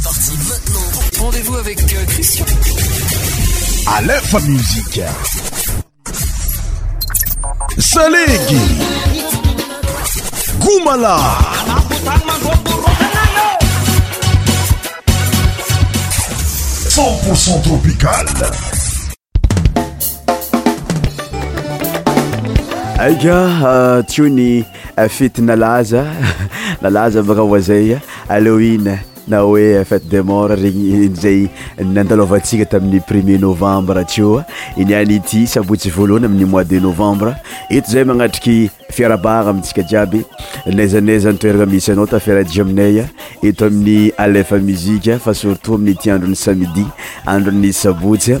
C'est parti maintenant. Rendez-vous avec euh, Christian. À l'info musique. Salégui. Goumala. 100% tropical. Aïga, uh, tuni uh, fit nalaza, nalaza baka wazaya, Halloween. na hoe fate de mort regny zay nandalovatsika tamin'ny premier novembre teoa iniany ity sabotsy voalohany amin'ny mois de novembre eto zay magnatriky fiarabahna amitsika jiaby naizanaizanitoerana misy anao tafiarajy aminaya eto amin'ny alefa muzike fa surtout aminyity andron'ny samidi androny sabotsya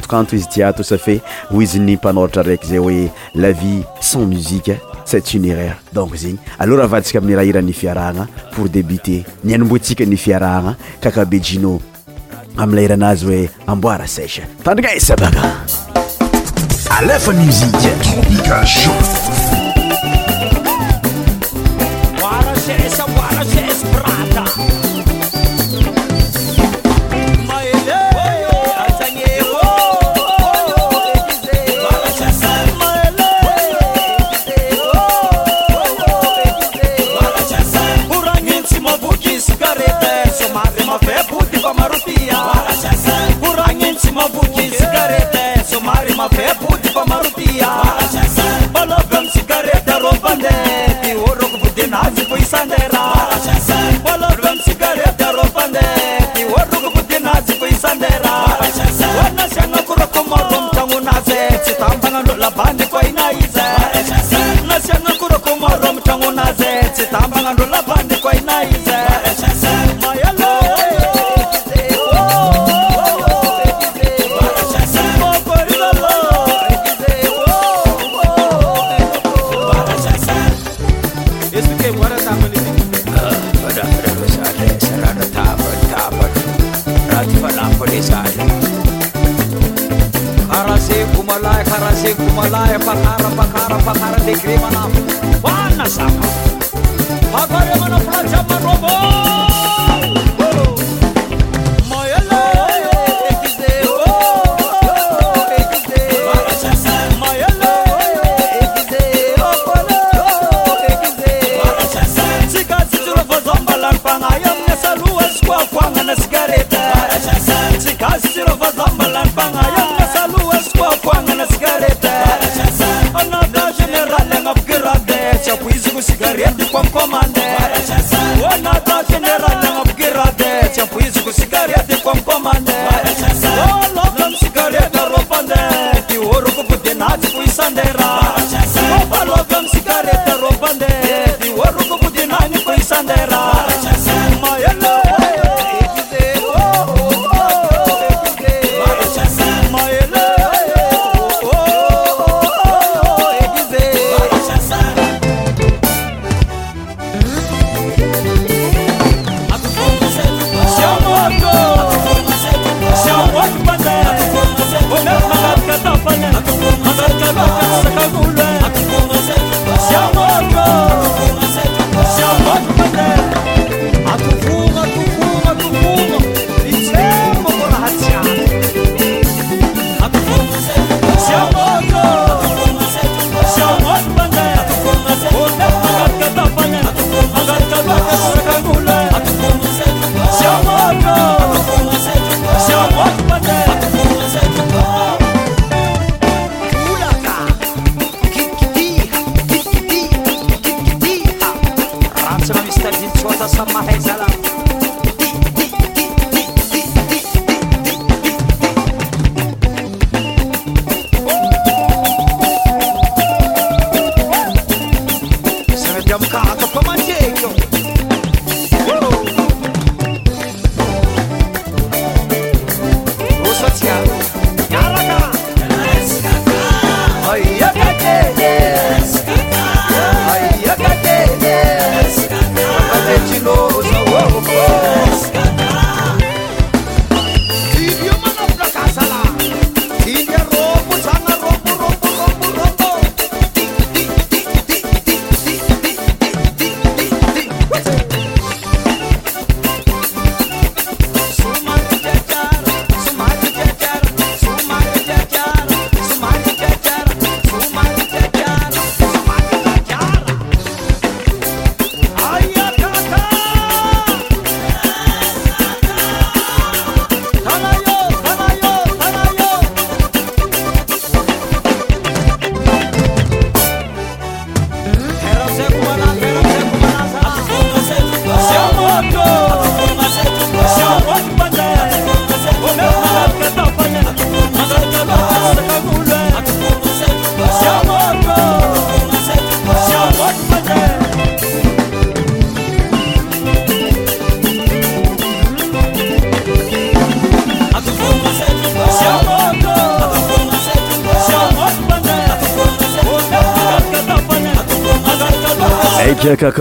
tokanto izy tiato safe ho izy ny mpanoratra raiky zay hoe la vie sans musiqe ce tunéraire donc zegny aleo raha avadyntsika amin'nyraha hirany fiarahgna pour débuter niainimboatsika ny fiarahgna kakabe jino amilairanazy hoe amboira seshatandriaabaaaam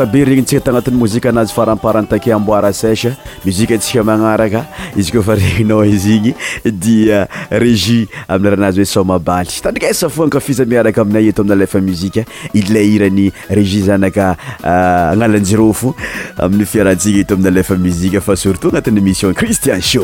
be regny tsika tanati'ymozikanazy faramparantakeambor s mitsikaanarakaizykfaezinyii aihazy oesomaytafkafiaakamoaifa iairanyéi anaka analajrfo ah, aminy farahtsia etoamilfam fa stotanat'ymissioncristian sh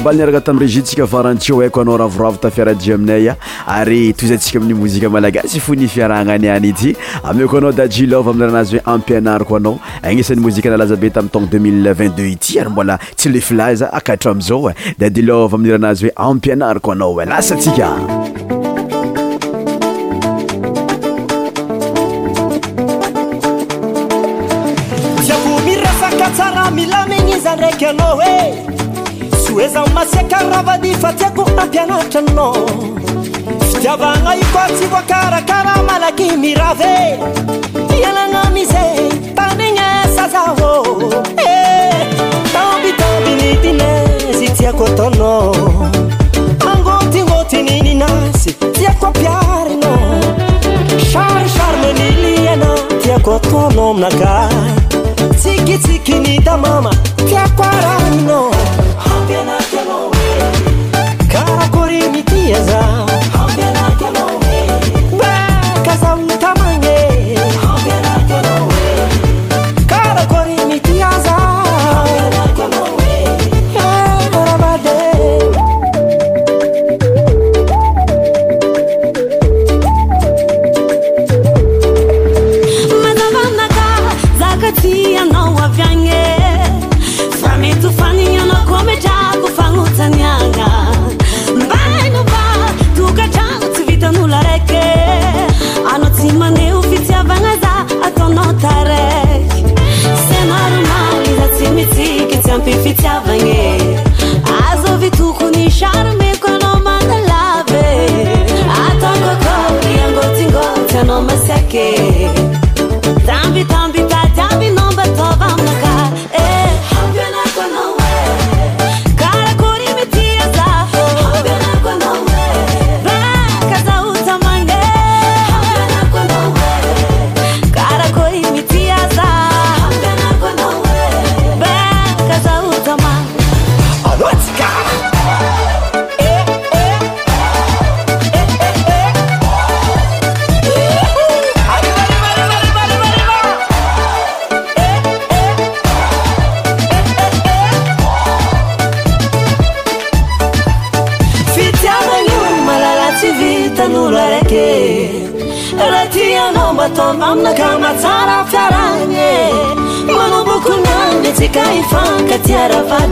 mbali ni araka tam régitsika varanteo aiko anao ravorav tafiarai aminaya ary toztsika ami mozika malagasy fonifiarahna aniany ity am ko anao dailarazyoe ampianariko anao anesan'ny moziknalazabe tamtono 2022 ity ary mboa tsyefza akarazao e. miranazy oe ampianariko ana e. s za masiaka ravady fa tiako ampianatrana fitiavagna ioko atsikoa karakaraha malaky mirave ialagnamiza eh, tamignesa zaô aombitaminidinazy tiako ataona angotynôtini ninasy tiako piarina sarysary maniliana tiako atanao minaka tsikitsiki ni tamama tiako arahina Yeah.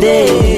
day.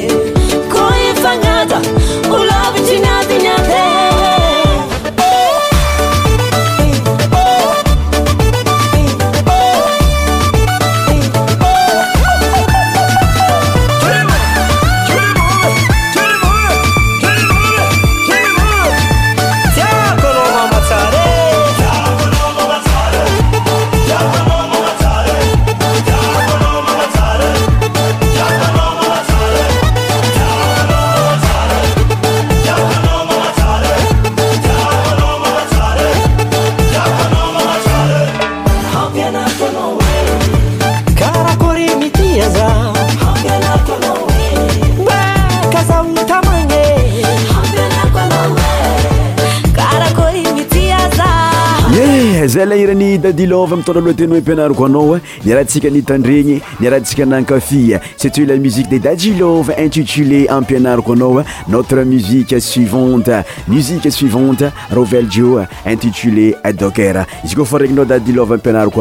ahirany dadilovmtraltey oampanariko aao miaratsikaitandreny eh? iaratsa nakafi eh? stoamuiede ailo ititulé ampianariko aaa eh? notre muie suivantemuiesuivanterejioinitulé ezykofraniaoailoaaiko a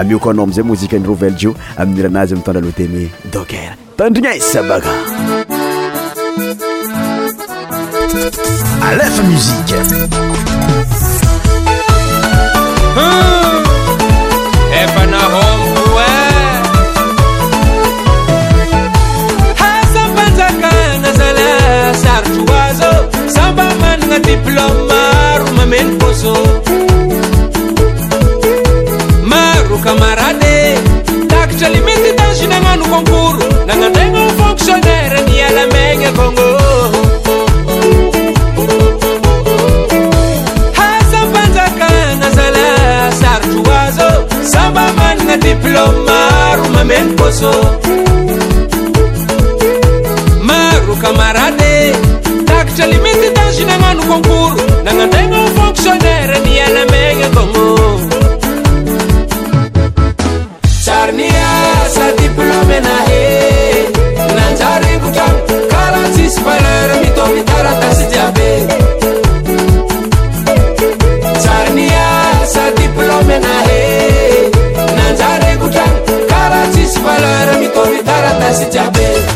akaa azayozijio aiazy mtralteyoearn efana homoasampanjakagna zala sarytroaza samba managna diplôme maro mameno bôzo maro kamaraty takitra limity ta zinagnano conkoro nagnanoagna fonktionnaira nialamagna kongo maro mameno omaro kamarady takitra limity dagenagnano konkoro nagnano ano fonctionnaire ni alamegna gono convidar até se te abrir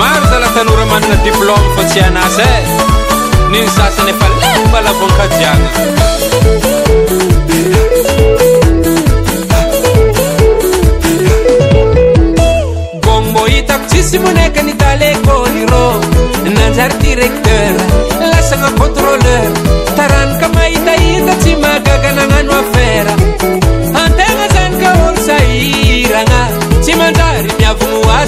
martalatanura manna diplom kotsianase nin sasanepalebalabon kajianabnb itaksisimonekanitalekoliro nazary direkteur lasagna kontroler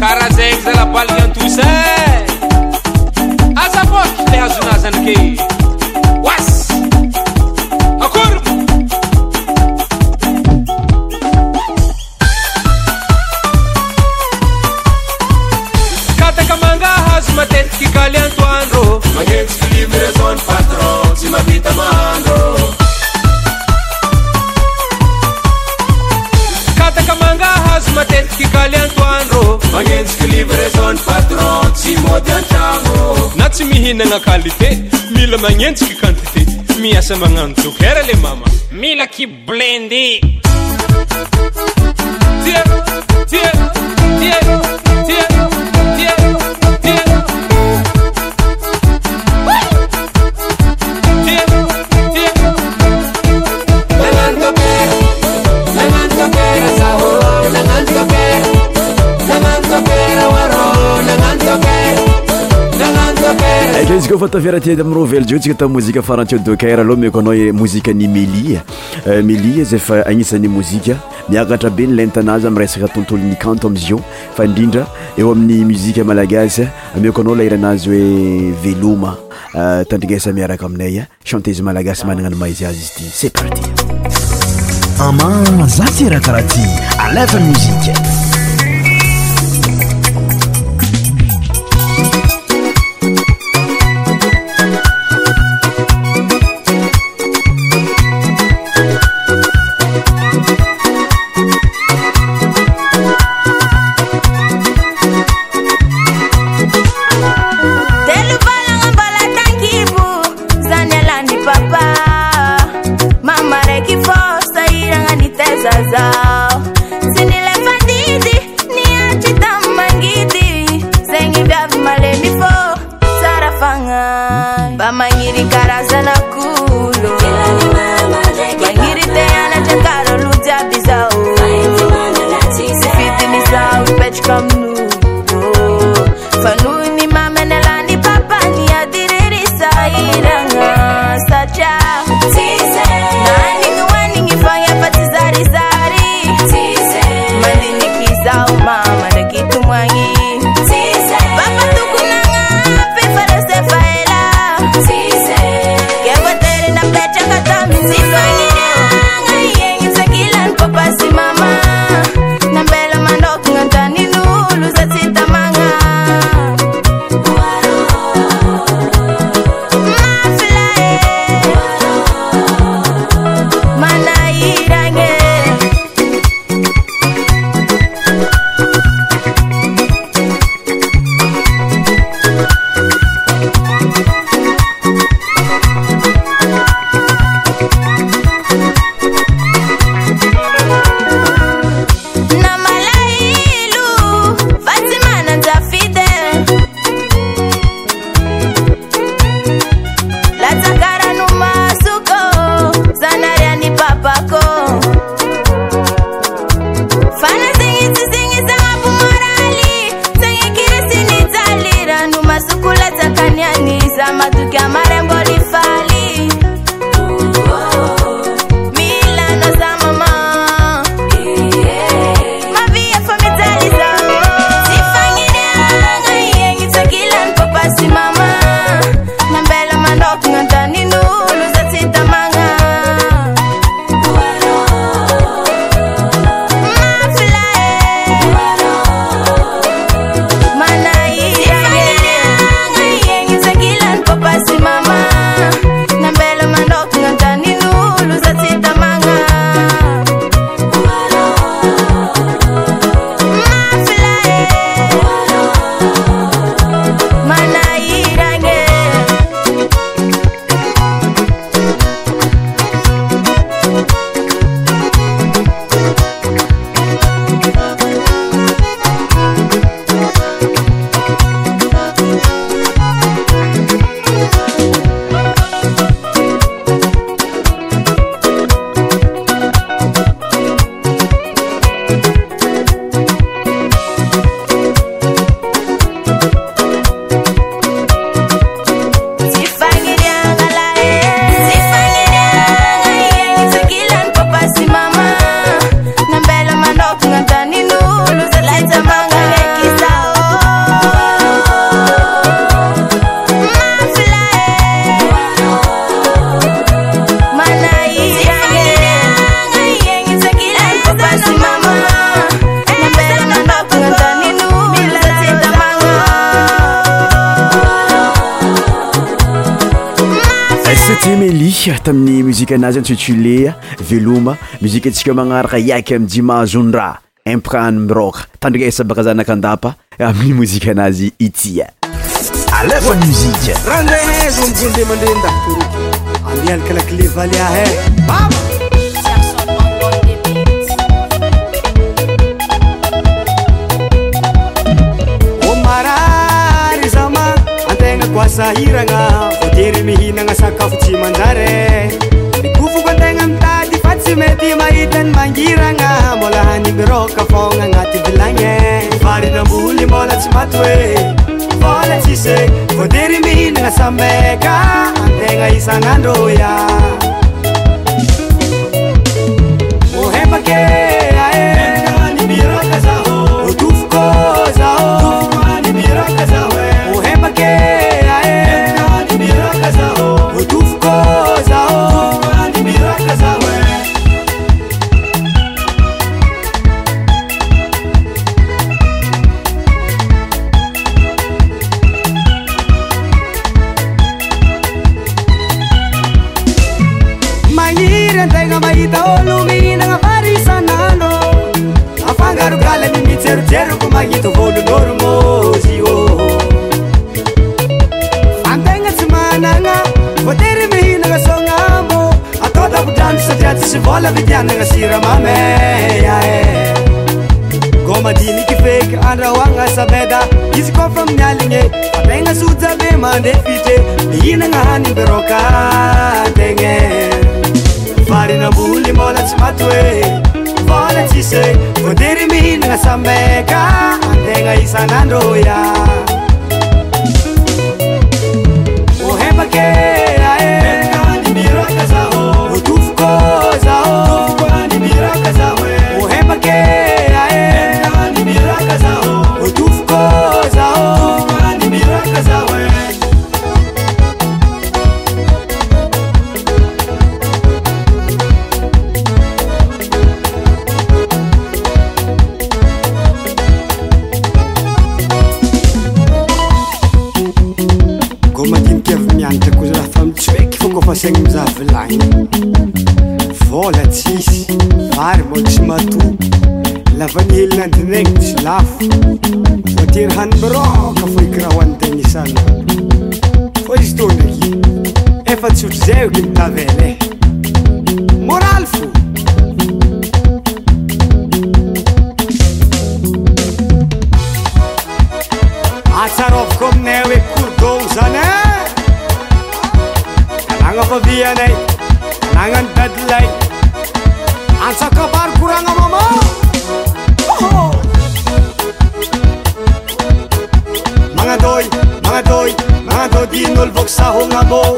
karazezela palian tuse azapot leazunazenke ana qalité mila magnentsiky quantité miasa magnano jokhera le mama mila ki blendy tie tietie izy koa fatafirat amrovel jio tsika ta moziafarati dakarala miko ana eh, mozikany melimeli eh, zfa agnian'moitre ntanazymreakatontoloantamzo fairidr eoamin'y moia malagasy mikoanao lairanazy hoe veloma eh, tandrinesamiaraka aminay chantese malagasy manana y mahizyazy izy y ce parti ma zasrakaraha ty anymoi a tamin'ny mozika anazy an tsutulea veloma muzika antsika magnaraka iaiky ami'ny dimange ondra impikany miroka tandria sa bakazanakandapa amin'ny mozika anazy ityaboemi dir mihinaga sakafosimadar kufukatega itaty fasy mety maitany magiraga molahany droka fogagaty bilae aritabuli molasy at las e. odiry mihinaasabeka atega isagandôya nyanga sira mame ya e. goma dini ki fake andra wanga sabeda is ko from nyalinge atenga suza be mande fite dina ngani beroka tenge fari na buli mola tsmatwe fola tsise fo deri mi na sameka atenga isanandoya olvokahonao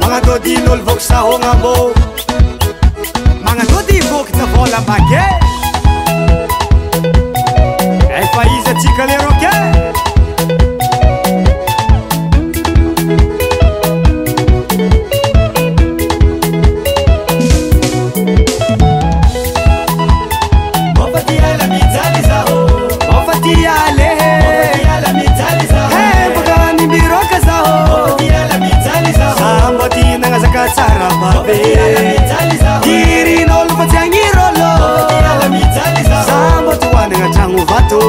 maanodinol voksahongamo mananodi voktholamake e faizatikleroke tsarababe dirinalo fatsiagnerôlôsamboty ho anagnatragno vatô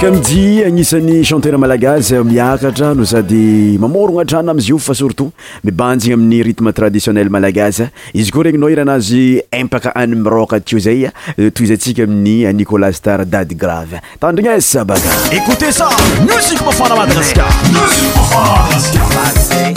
kamidi agnisan'ny chanter malagasy miakatra no sady mamorogna atrana amzyo fa surtout mibanjigna amin'ny rythme traditionnel malagazy izy koa regny nao iranazy impaka any miroka teo zaya eh, toy izyantsika aminy nicolas tara dady grave tandrigny zy sabakaécoteamusikfmask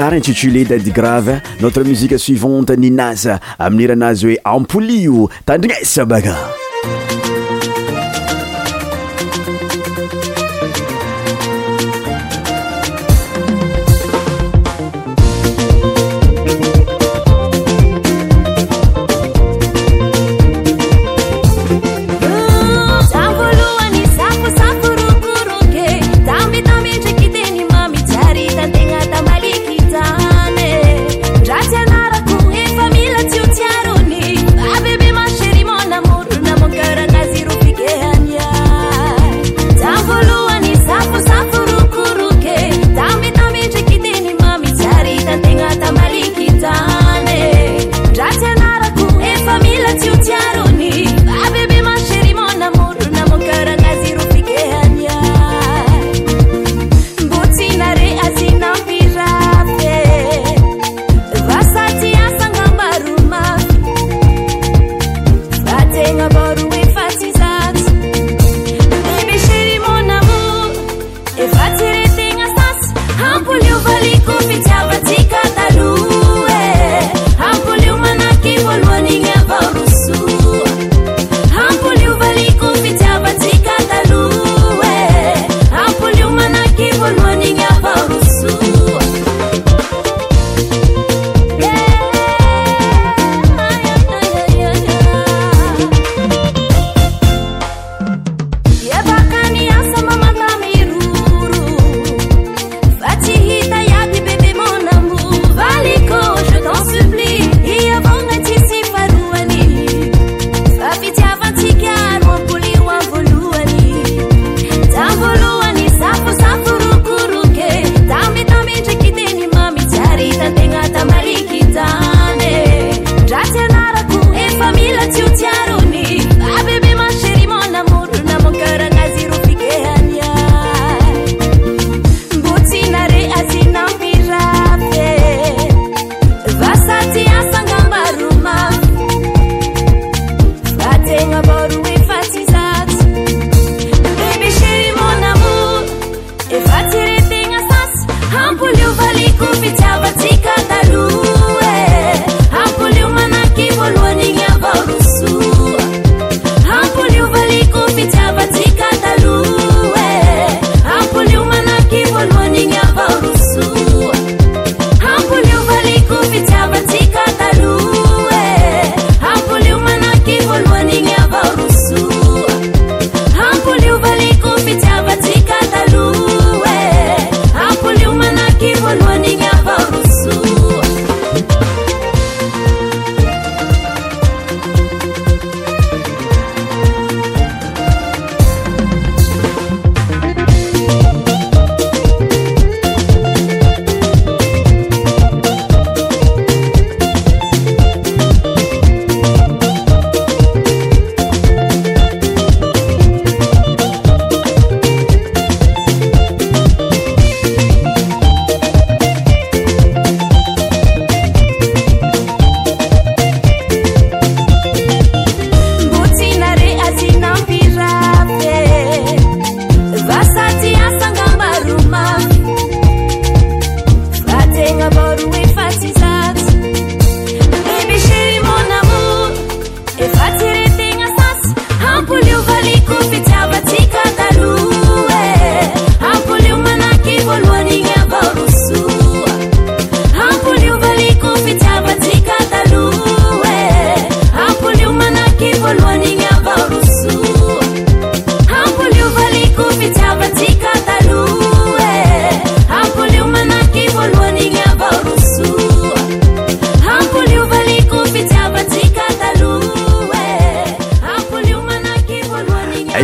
ar intituleda de grave notra musica suivante ninasa aminira naz e ampolio tandiesa baga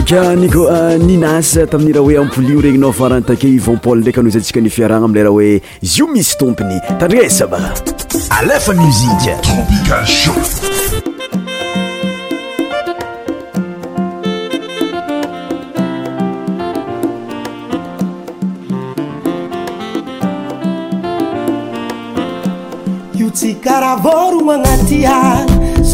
ank ninasy tamin'ny raha hoe ampoulino regny naofaranytake ivanpal ndraiky anao izyantsika nifiaragna amileraha hoe izy io misy tompony tandriasaba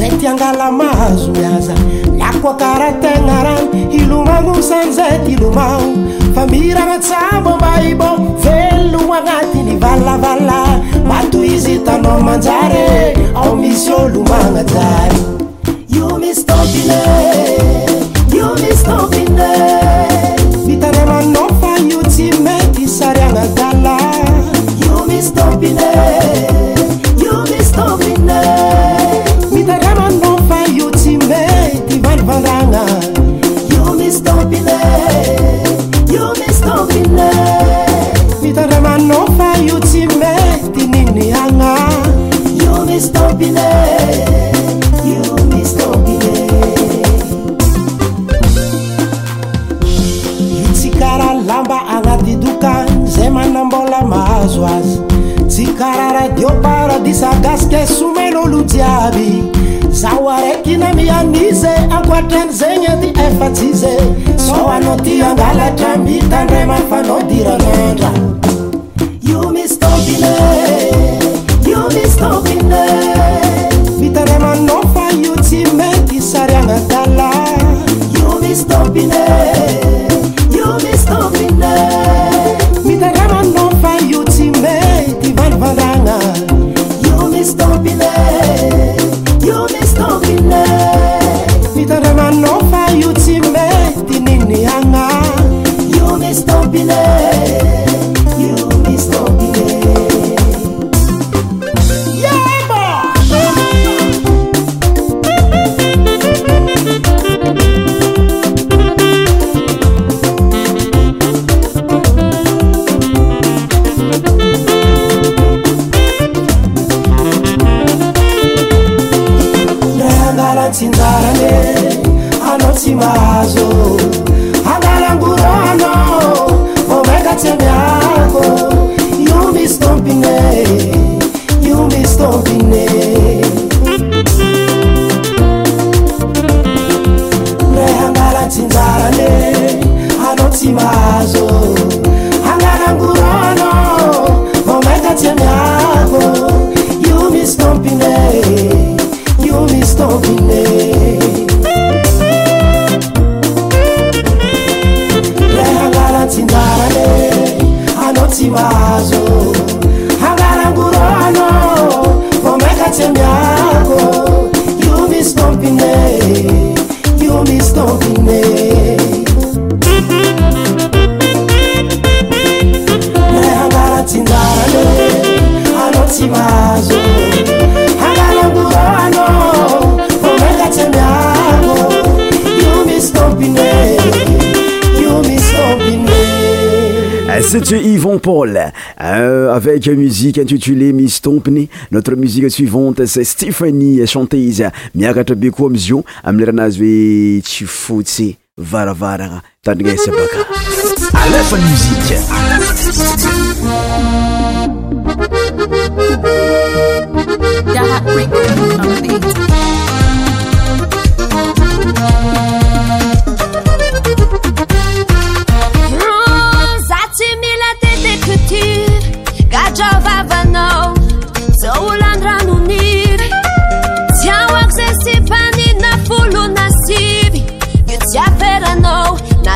zay tyangala mahazo miaza lakoa karahtegna rany ilomagno san zay ty lomagno fa mira gnatsabombaibô velogn agnatiny vallavalla matoizy tano manjary ao misy ôlomagnajayo i tsy karaha lamba agnaty dokan zay manambola mahazo azy tsy karaha radio paradisa gasika somain' olo jiaby zaho araiky namianiza akoatran' zegny aty efatsy za sa anao tio angalatra mitandra mafanaodiranandra C'était Yvon Paul euh, avec une musique intitulée Miss Tompney. Notre musique suivante c'est Stephanie, chanteuse. Miakatra be Mzio, am'izy io amin'ny Varavara. anazy Musique. baka. musique.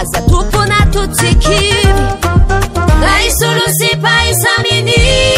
זكupunatuצiكי dajsuلuسיpaיsamיnי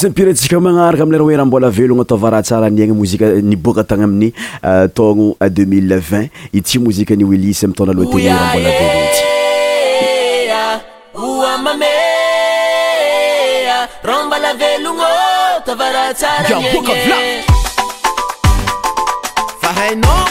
ts mipiratsika magnaraka amlerha oe raha mbola velogna tavaraha tsara ny aigny mozika niboka tagna amin'ny euh, taogno 2x0ilv0t euh, i tsy mozika ni wilisy mitona loha rahambola eloty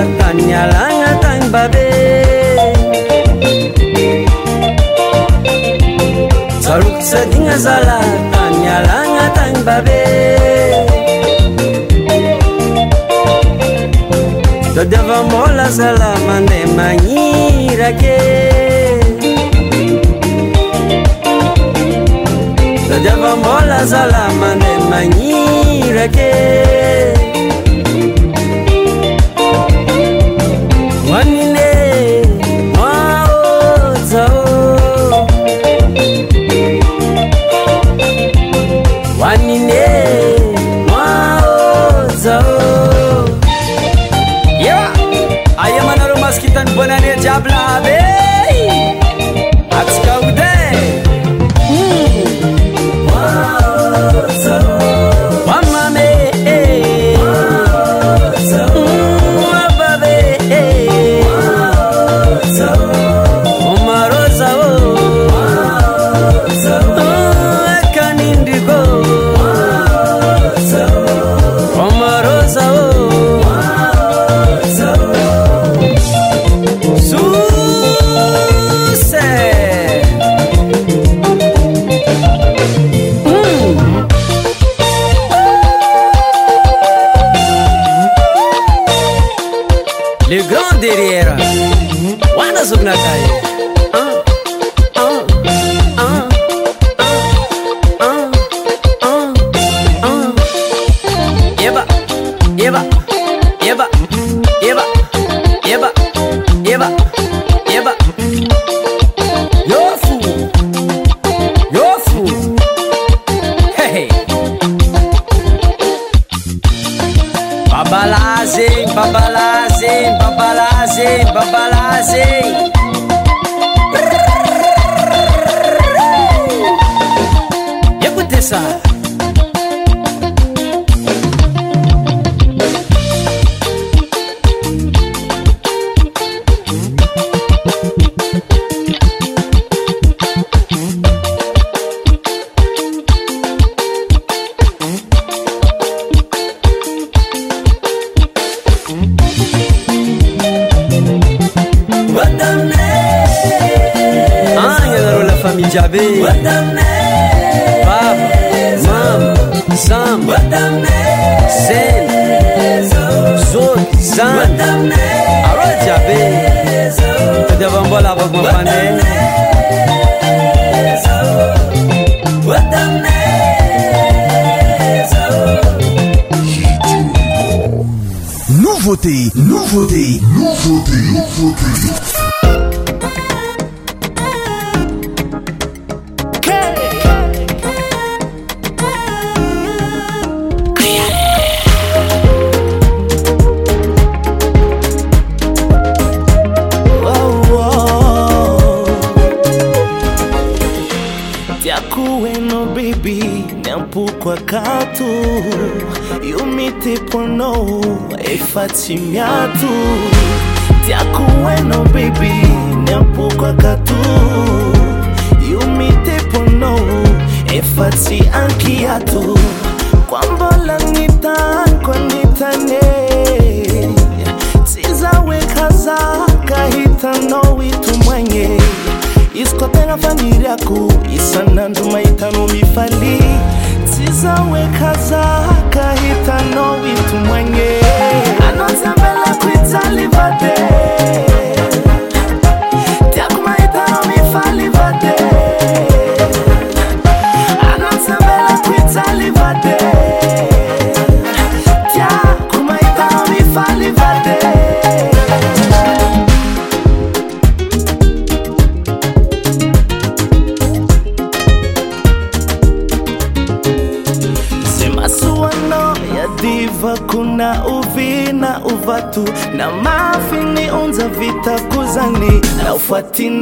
anatanb saluksadinazala tayalangatan babeaoazala mane manirakejaaola zala mane manirake bla bla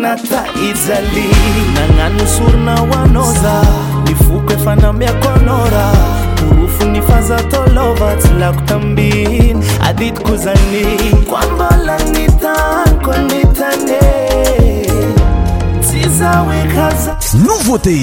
nata izali nagnano soronahoanaoza ny foka efanamiako anora tofo ny fazataalova tsy lako tambihny adyitiko zany koambolany tankonitane tsy zaoekaza novautey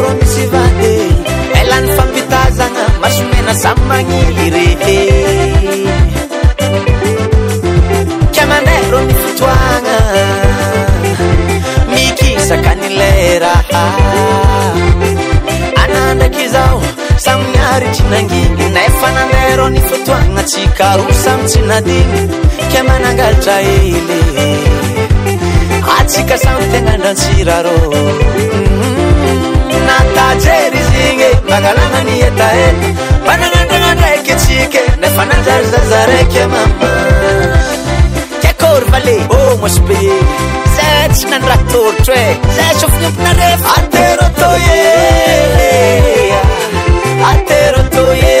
ro misy vad alan'ny fampitazana masomena samy maniry ke mandeyro ni fotoagna mikisakanylerah anandraky zao samynyaritrinanginy nafa nandey ro ni fotoagna tsikaro samitsy nadiny ke manangalatra ely atsika sa tenandratsira rô natajerizine baalaanietae baaandaanddake cike efanadazazarekemakekorlô mspi st nandraktortre eare teooeeoe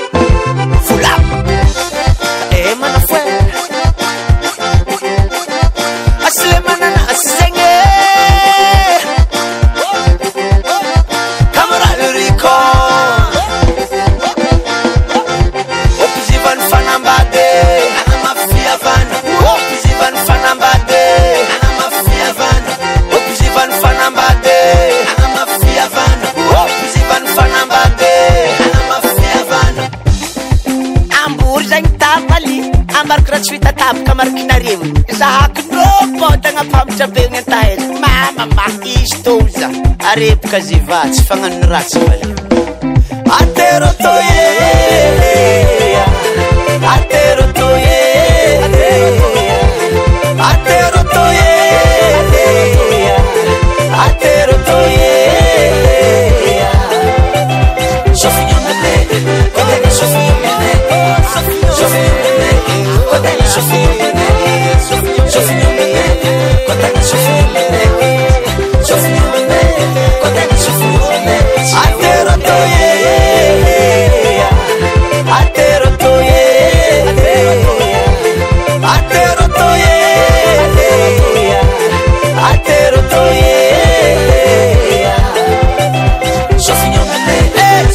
full up. Eh, man, full fa maizy tô za arepoka ze vatsy fagnano ratsy malio atero tô e atero tô e atero tô e atero tô e sofinho mene quando